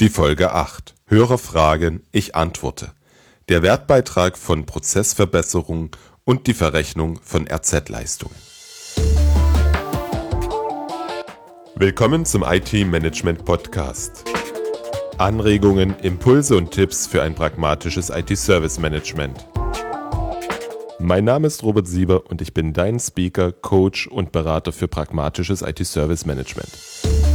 Die Folge 8. Hörer fragen, ich antworte. Der Wertbeitrag von Prozessverbesserung und die Verrechnung von RZ-Leistungen. Willkommen zum IT-Management Podcast. Anregungen, Impulse und Tipps für ein pragmatisches IT-Service-Management. Mein Name ist Robert Sieber und ich bin dein Speaker, Coach und Berater für pragmatisches IT-Service-Management.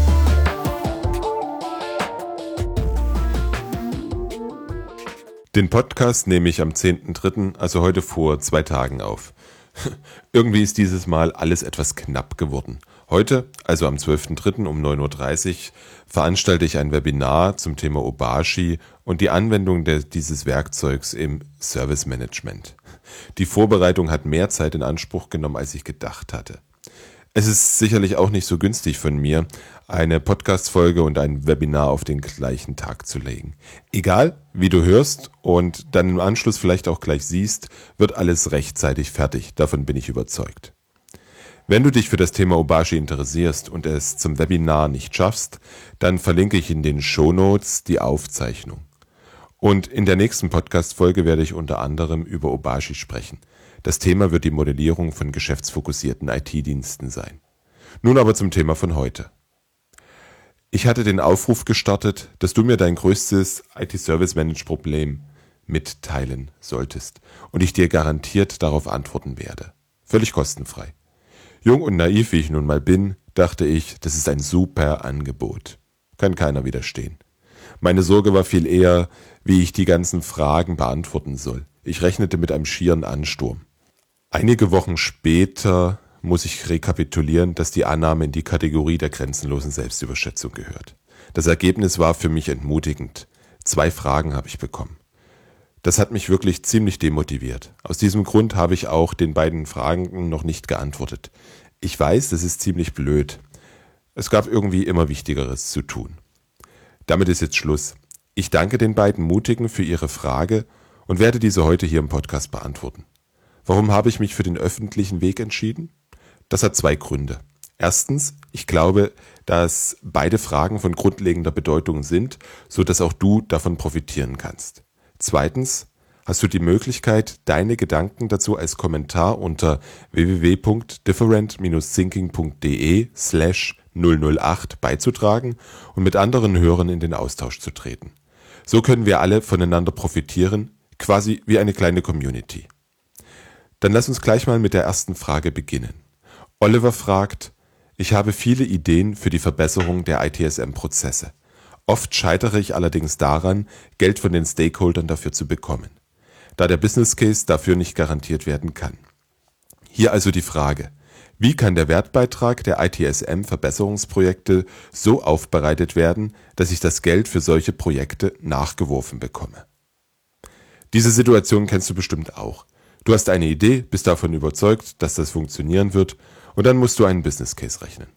Den Podcast nehme ich am 10.3., also heute vor zwei Tagen auf. Irgendwie ist dieses Mal alles etwas knapp geworden. Heute, also am 12.3. um 9.30 Uhr, veranstalte ich ein Webinar zum Thema Obashi und die Anwendung der, dieses Werkzeugs im Service Management. Die Vorbereitung hat mehr Zeit in Anspruch genommen, als ich gedacht hatte. Es ist sicherlich auch nicht so günstig von mir, eine Podcast-Folge und ein Webinar auf den gleichen Tag zu legen. Egal, wie du hörst und dann im Anschluss vielleicht auch gleich siehst, wird alles rechtzeitig fertig. Davon bin ich überzeugt. Wenn du dich für das Thema Obashi interessierst und es zum Webinar nicht schaffst, dann verlinke ich in den Show Notes die Aufzeichnung. Und in der nächsten Podcast-Folge werde ich unter anderem über Obashi sprechen. Das Thema wird die Modellierung von geschäftsfokussierten IT-Diensten sein. Nun aber zum Thema von heute. Ich hatte den Aufruf gestartet, dass du mir dein größtes IT-Service-Manage-Problem mitteilen solltest und ich dir garantiert darauf antworten werde. Völlig kostenfrei. Jung und naiv wie ich nun mal bin, dachte ich, das ist ein super Angebot. Kann keiner widerstehen. Meine Sorge war viel eher, wie ich die ganzen Fragen beantworten soll. Ich rechnete mit einem schieren Ansturm. Einige Wochen später muss ich rekapitulieren, dass die Annahme in die Kategorie der grenzenlosen Selbstüberschätzung gehört. Das Ergebnis war für mich entmutigend. Zwei Fragen habe ich bekommen. Das hat mich wirklich ziemlich demotiviert. Aus diesem Grund habe ich auch den beiden Fragen noch nicht geantwortet. Ich weiß, das ist ziemlich blöd. Es gab irgendwie immer Wichtigeres zu tun. Damit ist jetzt Schluss. Ich danke den beiden Mutigen für ihre Frage und werde diese heute hier im Podcast beantworten. Warum habe ich mich für den öffentlichen Weg entschieden? Das hat zwei Gründe. Erstens, ich glaube, dass beide Fragen von grundlegender Bedeutung sind, so dass auch du davon profitieren kannst. Zweitens, hast du die Möglichkeit, deine Gedanken dazu als Kommentar unter www.different-thinking.de slash 008 beizutragen und mit anderen Hörern in den Austausch zu treten. So können wir alle voneinander profitieren, quasi wie eine kleine Community. Dann lass uns gleich mal mit der ersten Frage beginnen. Oliver fragt, ich habe viele Ideen für die Verbesserung der ITSM-Prozesse. Oft scheitere ich allerdings daran, Geld von den Stakeholdern dafür zu bekommen, da der Business Case dafür nicht garantiert werden kann. Hier also die Frage, wie kann der Wertbeitrag der ITSM-Verbesserungsprojekte so aufbereitet werden, dass ich das Geld für solche Projekte nachgeworfen bekomme? Diese Situation kennst du bestimmt auch. Du hast eine Idee, bist davon überzeugt, dass das funktionieren wird und dann musst du einen Business Case rechnen.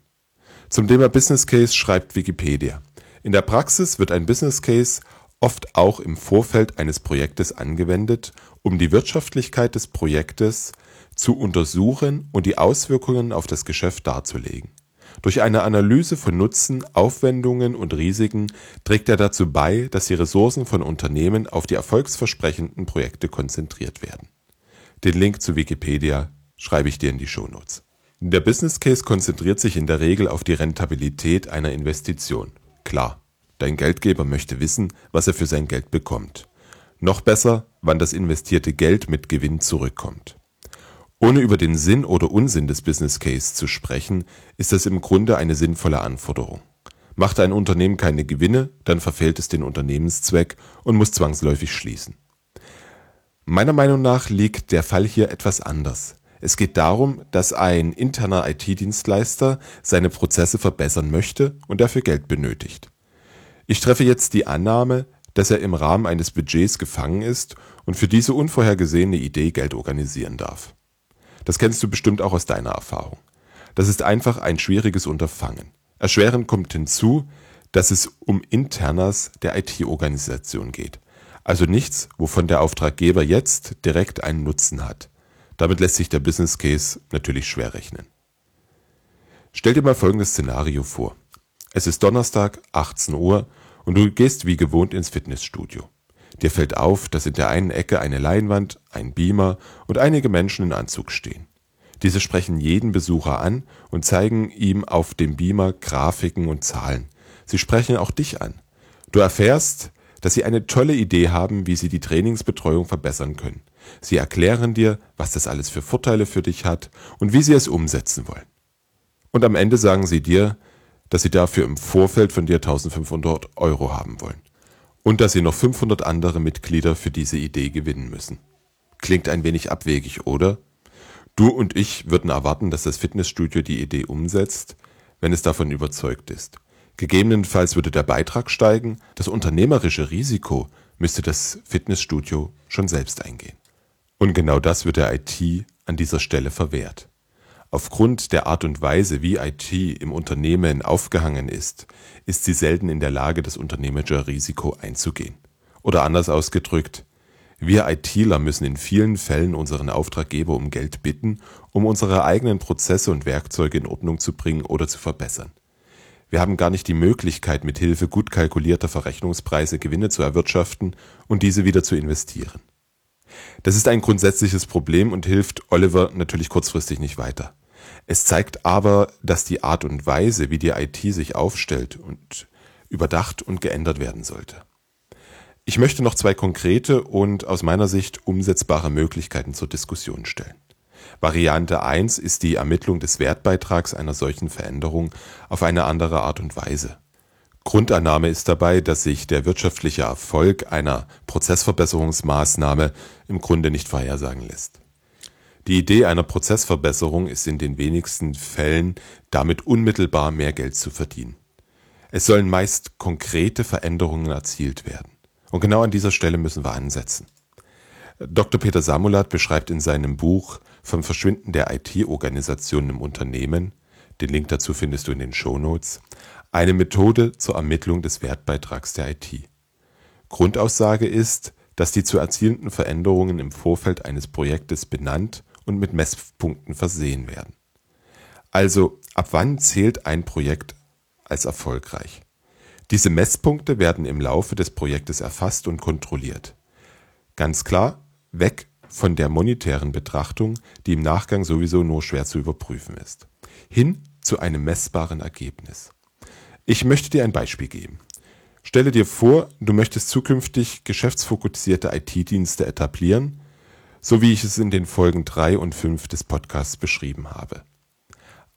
Zum Thema Business Case schreibt Wikipedia. In der Praxis wird ein Business Case oft auch im Vorfeld eines Projektes angewendet, um die Wirtschaftlichkeit des Projektes zu untersuchen und die Auswirkungen auf das Geschäft darzulegen. Durch eine Analyse von Nutzen, Aufwendungen und Risiken trägt er dazu bei, dass die Ressourcen von Unternehmen auf die erfolgsversprechenden Projekte konzentriert werden. Den Link zu Wikipedia schreibe ich dir in die Shownotes. Der Business Case konzentriert sich in der Regel auf die Rentabilität einer Investition. Klar, dein Geldgeber möchte wissen, was er für sein Geld bekommt. Noch besser, wann das investierte Geld mit Gewinn zurückkommt. Ohne über den Sinn oder Unsinn des Business Case zu sprechen, ist das im Grunde eine sinnvolle Anforderung. Macht ein Unternehmen keine Gewinne, dann verfehlt es den Unternehmenszweck und muss zwangsläufig schließen. Meiner Meinung nach liegt der Fall hier etwas anders. Es geht darum, dass ein interner IT-Dienstleister seine Prozesse verbessern möchte und dafür Geld benötigt. Ich treffe jetzt die Annahme, dass er im Rahmen eines Budgets gefangen ist und für diese unvorhergesehene Idee Geld organisieren darf. Das kennst du bestimmt auch aus deiner Erfahrung. Das ist einfach ein schwieriges Unterfangen. Erschwerend kommt hinzu, dass es um Internas der IT-Organisation geht. Also nichts, wovon der Auftraggeber jetzt direkt einen Nutzen hat. Damit lässt sich der Business Case natürlich schwer rechnen. Stell dir mal folgendes Szenario vor. Es ist Donnerstag, 18 Uhr und du gehst wie gewohnt ins Fitnessstudio. Dir fällt auf, dass in der einen Ecke eine Leinwand, ein Beamer und einige Menschen in Anzug stehen. Diese sprechen jeden Besucher an und zeigen ihm auf dem Beamer Grafiken und Zahlen. Sie sprechen auch dich an. Du erfährst, dass sie eine tolle Idee haben, wie sie die Trainingsbetreuung verbessern können. Sie erklären dir, was das alles für Vorteile für dich hat und wie sie es umsetzen wollen. Und am Ende sagen sie dir, dass sie dafür im Vorfeld von dir 1500 Euro haben wollen und dass sie noch 500 andere Mitglieder für diese Idee gewinnen müssen. Klingt ein wenig abwegig, oder? Du und ich würden erwarten, dass das Fitnessstudio die Idee umsetzt, wenn es davon überzeugt ist. Gegebenenfalls würde der Beitrag steigen, das unternehmerische Risiko müsste das Fitnessstudio schon selbst eingehen. Und genau das wird der IT an dieser Stelle verwehrt. Aufgrund der Art und Weise, wie IT im Unternehmen aufgehangen ist, ist sie selten in der Lage, das unternehmerische Risiko einzugehen. Oder anders ausgedrückt, wir ITler müssen in vielen Fällen unseren Auftraggeber um Geld bitten, um unsere eigenen Prozesse und Werkzeuge in Ordnung zu bringen oder zu verbessern. Wir haben gar nicht die Möglichkeit, mit Hilfe gut kalkulierter Verrechnungspreise Gewinne zu erwirtschaften und diese wieder zu investieren. Das ist ein grundsätzliches Problem und hilft Oliver natürlich kurzfristig nicht weiter. Es zeigt aber, dass die Art und Weise, wie die IT sich aufstellt und überdacht und geändert werden sollte. Ich möchte noch zwei konkrete und aus meiner Sicht umsetzbare Möglichkeiten zur Diskussion stellen. Variante 1 ist die Ermittlung des Wertbeitrags einer solchen Veränderung auf eine andere Art und Weise. Grundannahme ist dabei, dass sich der wirtschaftliche Erfolg einer Prozessverbesserungsmaßnahme im Grunde nicht vorhersagen lässt. Die Idee einer Prozessverbesserung ist in den wenigsten Fällen damit unmittelbar mehr Geld zu verdienen. Es sollen meist konkrete Veränderungen erzielt werden. Und genau an dieser Stelle müssen wir ansetzen. Dr. Peter Samulat beschreibt in seinem Buch Vom Verschwinden der IT-Organisationen im Unternehmen, den Link dazu findest du in den Shownotes, eine Methode zur Ermittlung des Wertbeitrags der IT. Grundaussage ist, dass die zu erzielenden Veränderungen im Vorfeld eines Projektes benannt und mit Messpunkten versehen werden. Also, ab wann zählt ein Projekt als erfolgreich? Diese Messpunkte werden im Laufe des Projektes erfasst und kontrolliert. Ganz klar, weg von der monetären Betrachtung, die im Nachgang sowieso nur schwer zu überprüfen ist. Hin zu einem messbaren Ergebnis. Ich möchte dir ein Beispiel geben. Stelle dir vor, du möchtest zukünftig geschäftsfokussierte IT-Dienste etablieren, so wie ich es in den Folgen 3 und 5 des Podcasts beschrieben habe.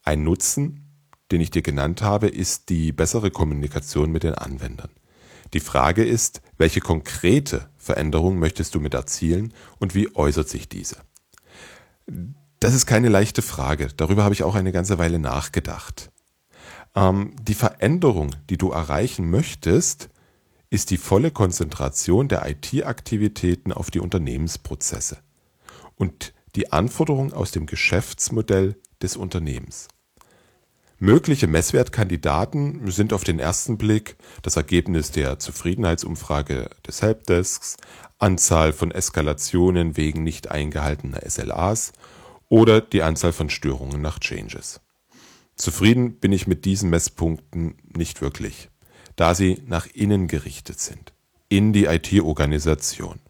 Ein Nutzen, den ich dir genannt habe, ist die bessere Kommunikation mit den Anwendern. Die Frage ist, welche konkrete Veränderung möchtest du mit erzielen und wie äußert sich diese? Das ist keine leichte Frage. Darüber habe ich auch eine ganze Weile nachgedacht. Ähm, die Veränderung, die du erreichen möchtest, ist die volle Konzentration der IT-Aktivitäten auf die Unternehmensprozesse und die Anforderungen aus dem Geschäftsmodell des Unternehmens. Mögliche Messwertkandidaten sind auf den ersten Blick das Ergebnis der Zufriedenheitsumfrage des Helpdesks, Anzahl von Eskalationen wegen nicht eingehaltener SLAs oder die Anzahl von Störungen nach Changes. Zufrieden bin ich mit diesen Messpunkten nicht wirklich, da sie nach innen gerichtet sind, in die IT-Organisation.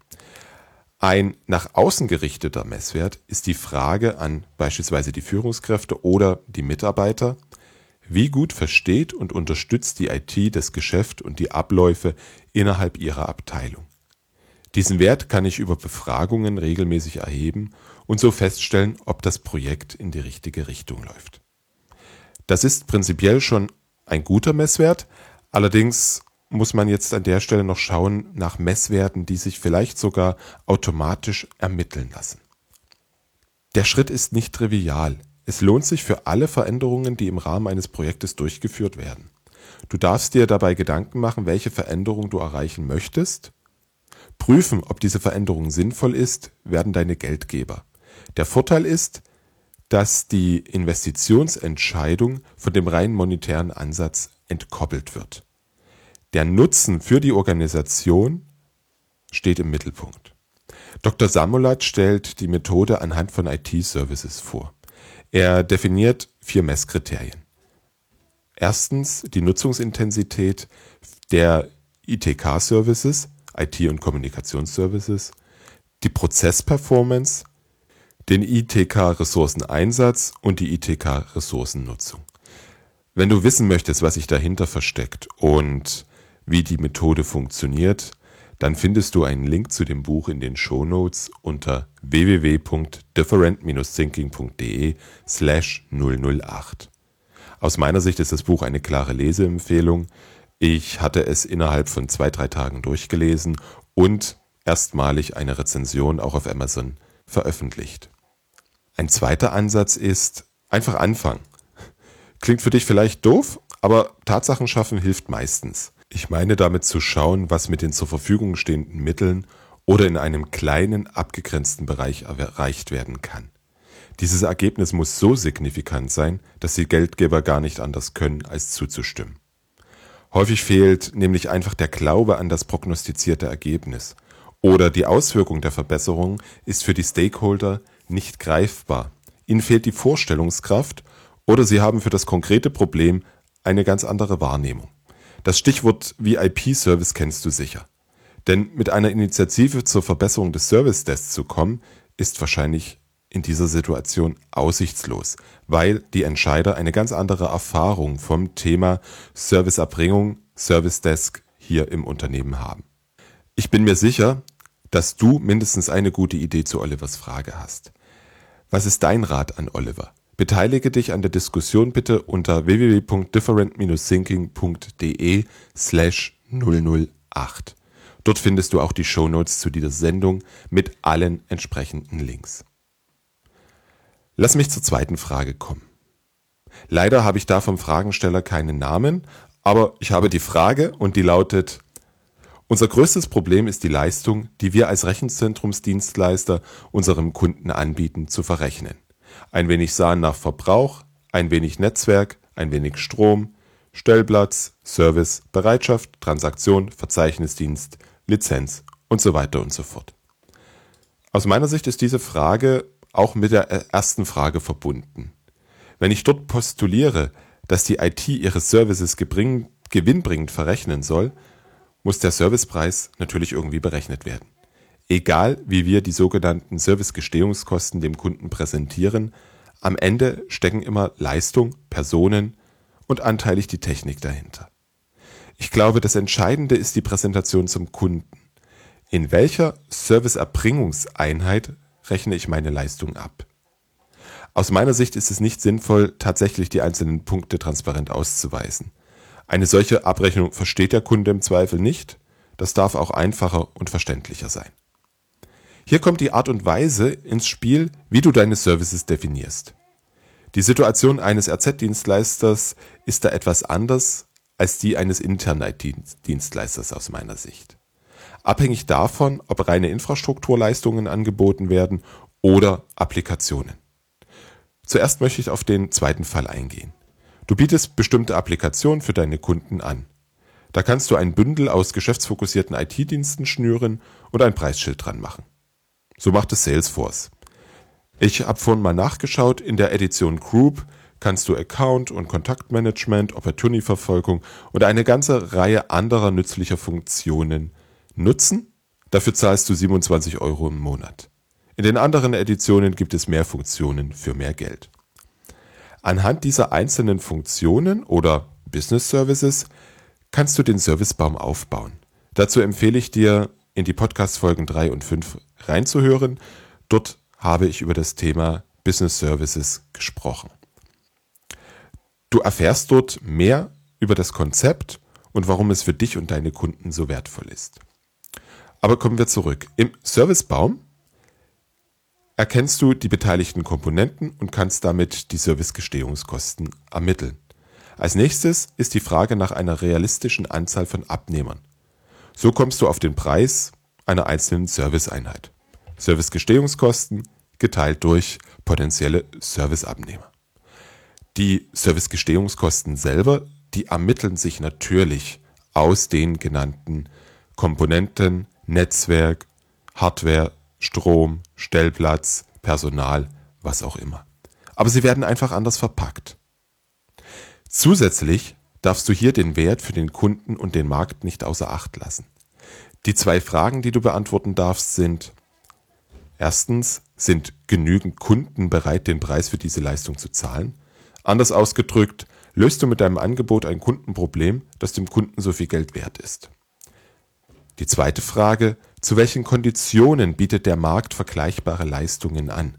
Ein nach außen gerichteter Messwert ist die Frage an beispielsweise die Führungskräfte oder die Mitarbeiter, wie gut versteht und unterstützt die IT das Geschäft und die Abläufe innerhalb ihrer Abteilung. Diesen Wert kann ich über Befragungen regelmäßig erheben und so feststellen, ob das Projekt in die richtige Richtung läuft. Das ist prinzipiell schon ein guter Messwert, allerdings muss man jetzt an der Stelle noch schauen nach Messwerten, die sich vielleicht sogar automatisch ermitteln lassen. Der Schritt ist nicht trivial. Es lohnt sich für alle Veränderungen, die im Rahmen eines Projektes durchgeführt werden. Du darfst dir dabei Gedanken machen, welche Veränderung du erreichen möchtest. Prüfen, ob diese Veränderung sinnvoll ist, werden deine Geldgeber. Der Vorteil ist, dass die Investitionsentscheidung von dem rein monetären Ansatz entkoppelt wird. Der Nutzen für die Organisation steht im Mittelpunkt. Dr. Samulat stellt die Methode anhand von IT-Services vor. Er definiert vier Messkriterien. Erstens die Nutzungsintensität der ITK-Services, IT- und Kommunikationsservices, die Prozessperformance, den ITK-Ressourceneinsatz und die ITK-Ressourcennutzung. Wenn du wissen möchtest, was sich dahinter versteckt und wie die Methode funktioniert, dann findest du einen Link zu dem Buch in den Shownotes unter www.different-thinking.de slash 008. Aus meiner Sicht ist das Buch eine klare Leseempfehlung. Ich hatte es innerhalb von zwei, drei Tagen durchgelesen und erstmalig eine Rezension auch auf Amazon veröffentlicht. Ein zweiter Ansatz ist einfach anfangen. Klingt für dich vielleicht doof, aber Tatsachen schaffen hilft meistens. Ich meine damit zu schauen, was mit den zur Verfügung stehenden Mitteln oder in einem kleinen, abgegrenzten Bereich erreicht werden kann. Dieses Ergebnis muss so signifikant sein, dass die Geldgeber gar nicht anders können, als zuzustimmen. Häufig fehlt nämlich einfach der Glaube an das prognostizierte Ergebnis oder die Auswirkung der Verbesserung ist für die Stakeholder nicht greifbar. Ihnen fehlt die Vorstellungskraft oder sie haben für das konkrete Problem eine ganz andere Wahrnehmung. Das Stichwort VIP-Service kennst du sicher. Denn mit einer Initiative zur Verbesserung des Service Desks zu kommen, ist wahrscheinlich in dieser Situation aussichtslos, weil die Entscheider eine ganz andere Erfahrung vom Thema Serviceerbringung, Service Desk hier im Unternehmen haben. Ich bin mir sicher, dass du mindestens eine gute Idee zu Olivers Frage hast. Was ist dein Rat an Oliver? Beteilige dich an der Diskussion bitte unter www.different-thinking.de slash 008. Dort findest du auch die Shownotes zu dieser Sendung mit allen entsprechenden Links. Lass mich zur zweiten Frage kommen. Leider habe ich da vom Fragensteller keinen Namen, aber ich habe die Frage und die lautet, unser größtes Problem ist die Leistung, die wir als Rechenzentrumsdienstleister unserem Kunden anbieten, zu verrechnen. Ein wenig Sahen nach Verbrauch, ein wenig Netzwerk, ein wenig Strom, Stellplatz, Service, Bereitschaft, Transaktion, Verzeichnisdienst, Lizenz und so weiter und so fort. Aus meiner Sicht ist diese Frage auch mit der ersten Frage verbunden. Wenn ich dort postuliere, dass die IT ihre Services gewinnbringend verrechnen soll, muss der Servicepreis natürlich irgendwie berechnet werden. Egal wie wir die sogenannten Servicegestehungskosten dem Kunden präsentieren, am Ende stecken immer Leistung, Personen und anteilig die Technik dahinter. Ich glaube, das Entscheidende ist die Präsentation zum Kunden. In welcher Serviceerbringungseinheit rechne ich meine Leistung ab? Aus meiner Sicht ist es nicht sinnvoll, tatsächlich die einzelnen Punkte transparent auszuweisen. Eine solche Abrechnung versteht der Kunde im Zweifel nicht. Das darf auch einfacher und verständlicher sein. Hier kommt die Art und Weise ins Spiel, wie du deine Services definierst. Die Situation eines RZ-Dienstleisters ist da etwas anders als die eines internen IT-Dienstleisters aus meiner Sicht. Abhängig davon, ob reine Infrastrukturleistungen angeboten werden oder Applikationen. Zuerst möchte ich auf den zweiten Fall eingehen. Du bietest bestimmte Applikationen für deine Kunden an. Da kannst du ein Bündel aus geschäftsfokussierten IT-Diensten schnüren und ein Preisschild dran machen. So macht es Salesforce. Ich habe vorhin mal nachgeschaut, in der Edition Group kannst du Account- und Kontaktmanagement, Opportunity-Verfolgung und eine ganze Reihe anderer nützlicher Funktionen nutzen. Dafür zahlst du 27 Euro im Monat. In den anderen Editionen gibt es mehr Funktionen für mehr Geld. Anhand dieser einzelnen Funktionen oder Business Services kannst du den Servicebaum aufbauen. Dazu empfehle ich dir, in die Podcast-Folgen 3 und 5 reinzuhören. Dort habe ich über das Thema Business Services gesprochen. Du erfährst dort mehr über das Konzept und warum es für dich und deine Kunden so wertvoll ist. Aber kommen wir zurück. Im Servicebaum erkennst du die beteiligten Komponenten und kannst damit die Servicegestehungskosten ermitteln. Als nächstes ist die Frage nach einer realistischen Anzahl von Abnehmern. So kommst du auf den Preis einer einzelnen Serviceeinheit. Servicegestehungskosten geteilt durch potenzielle Serviceabnehmer. Die Servicegestehungskosten selber, die ermitteln sich natürlich aus den genannten Komponenten Netzwerk, Hardware, Strom, Stellplatz, Personal, was auch immer. Aber sie werden einfach anders verpackt. Zusätzlich darfst du hier den Wert für den Kunden und den Markt nicht außer Acht lassen. Die zwei Fragen, die du beantworten darfst, sind erstens, sind genügend Kunden bereit, den Preis für diese Leistung zu zahlen? Anders ausgedrückt, löst du mit deinem Angebot ein Kundenproblem, das dem Kunden so viel Geld wert ist. Die zweite Frage, zu welchen Konditionen bietet der Markt vergleichbare Leistungen an?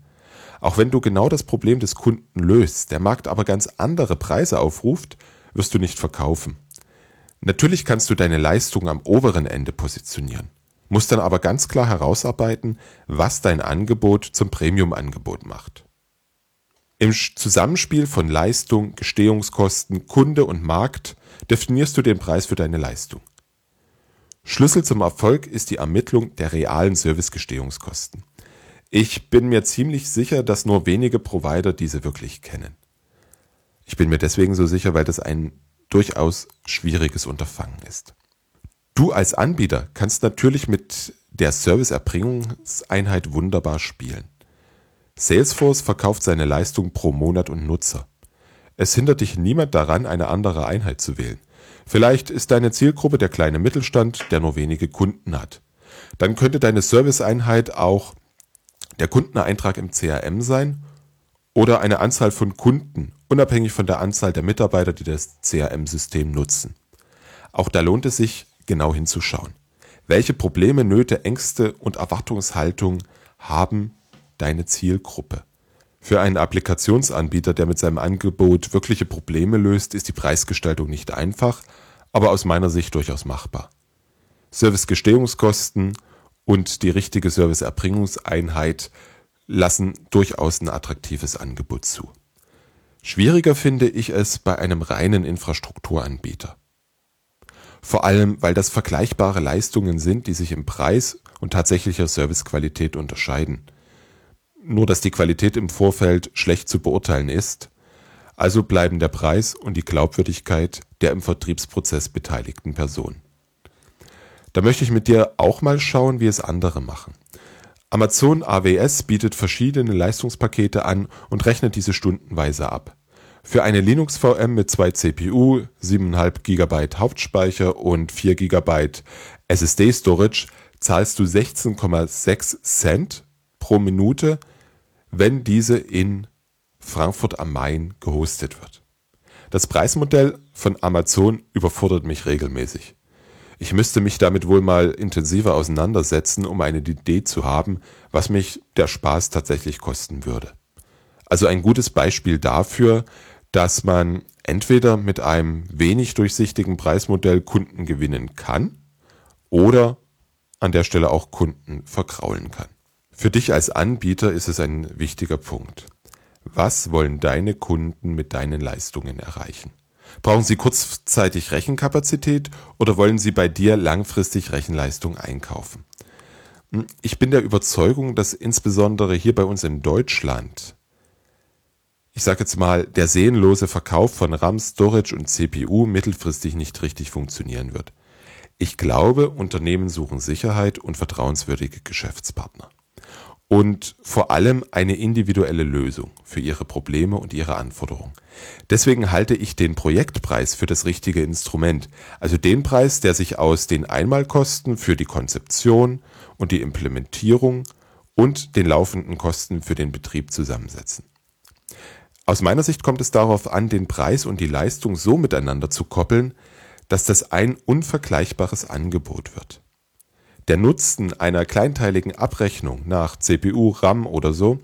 Auch wenn du genau das Problem des Kunden löst, der Markt aber ganz andere Preise aufruft, wirst du nicht verkaufen. Natürlich kannst du deine Leistung am oberen Ende positionieren, musst dann aber ganz klar herausarbeiten, was dein Angebot zum Premium-Angebot macht. Im Zusammenspiel von Leistung, Gestehungskosten, Kunde und Markt definierst du den Preis für deine Leistung. Schlüssel zum Erfolg ist die Ermittlung der realen Servicegestehungskosten. Ich bin mir ziemlich sicher, dass nur wenige Provider diese wirklich kennen. Ich bin mir deswegen so sicher, weil das ein durchaus schwieriges Unterfangen ist. Du als Anbieter kannst natürlich mit der Serviceerbringungseinheit wunderbar spielen. Salesforce verkauft seine Leistung pro Monat und Nutzer. Es hindert dich niemand daran, eine andere Einheit zu wählen. Vielleicht ist deine Zielgruppe der kleine Mittelstand, der nur wenige Kunden hat. Dann könnte deine Serviceeinheit auch der Kundeneintrag im CRM sein oder eine Anzahl von Kunden, unabhängig von der Anzahl der Mitarbeiter, die das CRM-System nutzen. Auch da lohnt es sich, genau hinzuschauen. Welche Probleme, Nöte, Ängste und Erwartungshaltung haben deine Zielgruppe. Für einen Applikationsanbieter, der mit seinem Angebot wirkliche Probleme löst, ist die Preisgestaltung nicht einfach, aber aus meiner Sicht durchaus machbar. Servicegestehungskosten und die richtige Serviceerbringungseinheit lassen durchaus ein attraktives Angebot zu. Schwieriger finde ich es bei einem reinen Infrastrukturanbieter. Vor allem, weil das vergleichbare Leistungen sind, die sich im Preis und tatsächlicher Servicequalität unterscheiden nur dass die Qualität im Vorfeld schlecht zu beurteilen ist, also bleiben der Preis und die Glaubwürdigkeit der im Vertriebsprozess beteiligten Person. Da möchte ich mit dir auch mal schauen, wie es andere machen. Amazon AWS bietet verschiedene Leistungspakete an und rechnet diese stundenweise ab. Für eine Linux VM mit zwei CPU, 7,5 GB Hauptspeicher und 4 GB SSD Storage zahlst du 16,6 Cent pro Minute wenn diese in Frankfurt am Main gehostet wird. Das Preismodell von Amazon überfordert mich regelmäßig. Ich müsste mich damit wohl mal intensiver auseinandersetzen, um eine Idee zu haben, was mich der Spaß tatsächlich kosten würde. Also ein gutes Beispiel dafür, dass man entweder mit einem wenig durchsichtigen Preismodell Kunden gewinnen kann oder an der Stelle auch Kunden verkraulen kann. Für dich als Anbieter ist es ein wichtiger Punkt. Was wollen deine Kunden mit deinen Leistungen erreichen? Brauchen sie kurzzeitig Rechenkapazität oder wollen sie bei dir langfristig Rechenleistung einkaufen? Hm, ich bin der Überzeugung, dass insbesondere hier bei uns in Deutschland, ich sage jetzt mal, der sehnlose Verkauf von RAM, Storage und CPU mittelfristig nicht richtig funktionieren wird. Ich glaube, Unternehmen suchen Sicherheit und vertrauenswürdige Geschäftspartner und vor allem eine individuelle Lösung für ihre Probleme und ihre Anforderungen. Deswegen halte ich den Projektpreis für das richtige Instrument, also den Preis, der sich aus den Einmalkosten für die Konzeption und die Implementierung und den laufenden Kosten für den Betrieb zusammensetzen. Aus meiner Sicht kommt es darauf an, den Preis und die Leistung so miteinander zu koppeln, dass das ein unvergleichbares Angebot wird. Der Nutzen einer kleinteiligen Abrechnung nach CPU, RAM oder so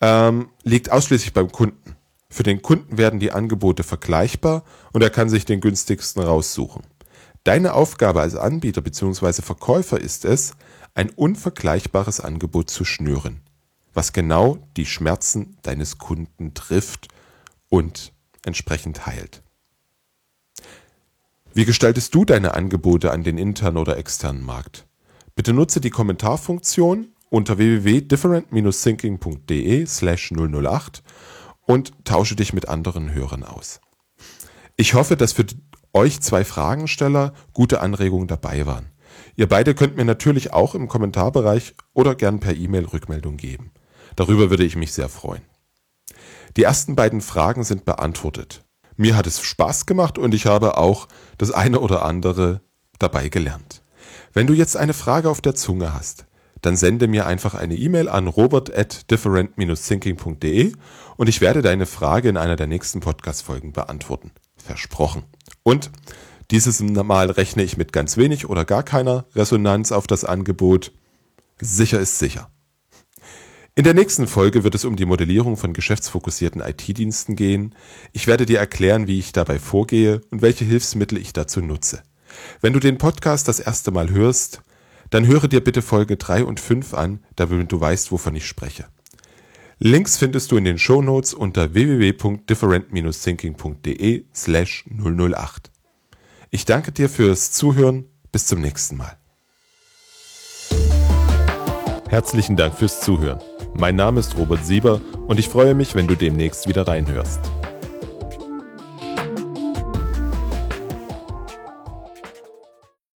ähm, liegt ausschließlich beim Kunden. Für den Kunden werden die Angebote vergleichbar und er kann sich den günstigsten raussuchen. Deine Aufgabe als Anbieter bzw. Verkäufer ist es, ein unvergleichbares Angebot zu schnüren, was genau die Schmerzen deines Kunden trifft und entsprechend heilt. Wie gestaltest du deine Angebote an den internen oder externen Markt? Bitte nutze die Kommentarfunktion unter www.different-thinking.de slash 008 und tausche dich mit anderen Hörern aus. Ich hoffe, dass für euch zwei Fragensteller gute Anregungen dabei waren. Ihr beide könnt mir natürlich auch im Kommentarbereich oder gern per E-Mail Rückmeldung geben. Darüber würde ich mich sehr freuen. Die ersten beiden Fragen sind beantwortet. Mir hat es Spaß gemacht und ich habe auch das eine oder andere dabei gelernt. Wenn du jetzt eine Frage auf der Zunge hast, dann sende mir einfach eine E-Mail an robert at different-thinking.de und ich werde deine Frage in einer der nächsten Podcast-Folgen beantworten. Versprochen. Und dieses Mal rechne ich mit ganz wenig oder gar keiner Resonanz auf das Angebot. Sicher ist sicher. In der nächsten Folge wird es um die Modellierung von geschäftsfokussierten IT-Diensten gehen. Ich werde dir erklären, wie ich dabei vorgehe und welche Hilfsmittel ich dazu nutze. Wenn du den Podcast das erste Mal hörst, dann höre dir bitte Folge 3 und 5 an, damit du weißt, wovon ich spreche. Links findest du in den Show Notes unter www.different-thinking.de slash 008. Ich danke dir fürs Zuhören. Bis zum nächsten Mal. Herzlichen Dank fürs Zuhören. Mein Name ist Robert Sieber und ich freue mich, wenn du demnächst wieder reinhörst.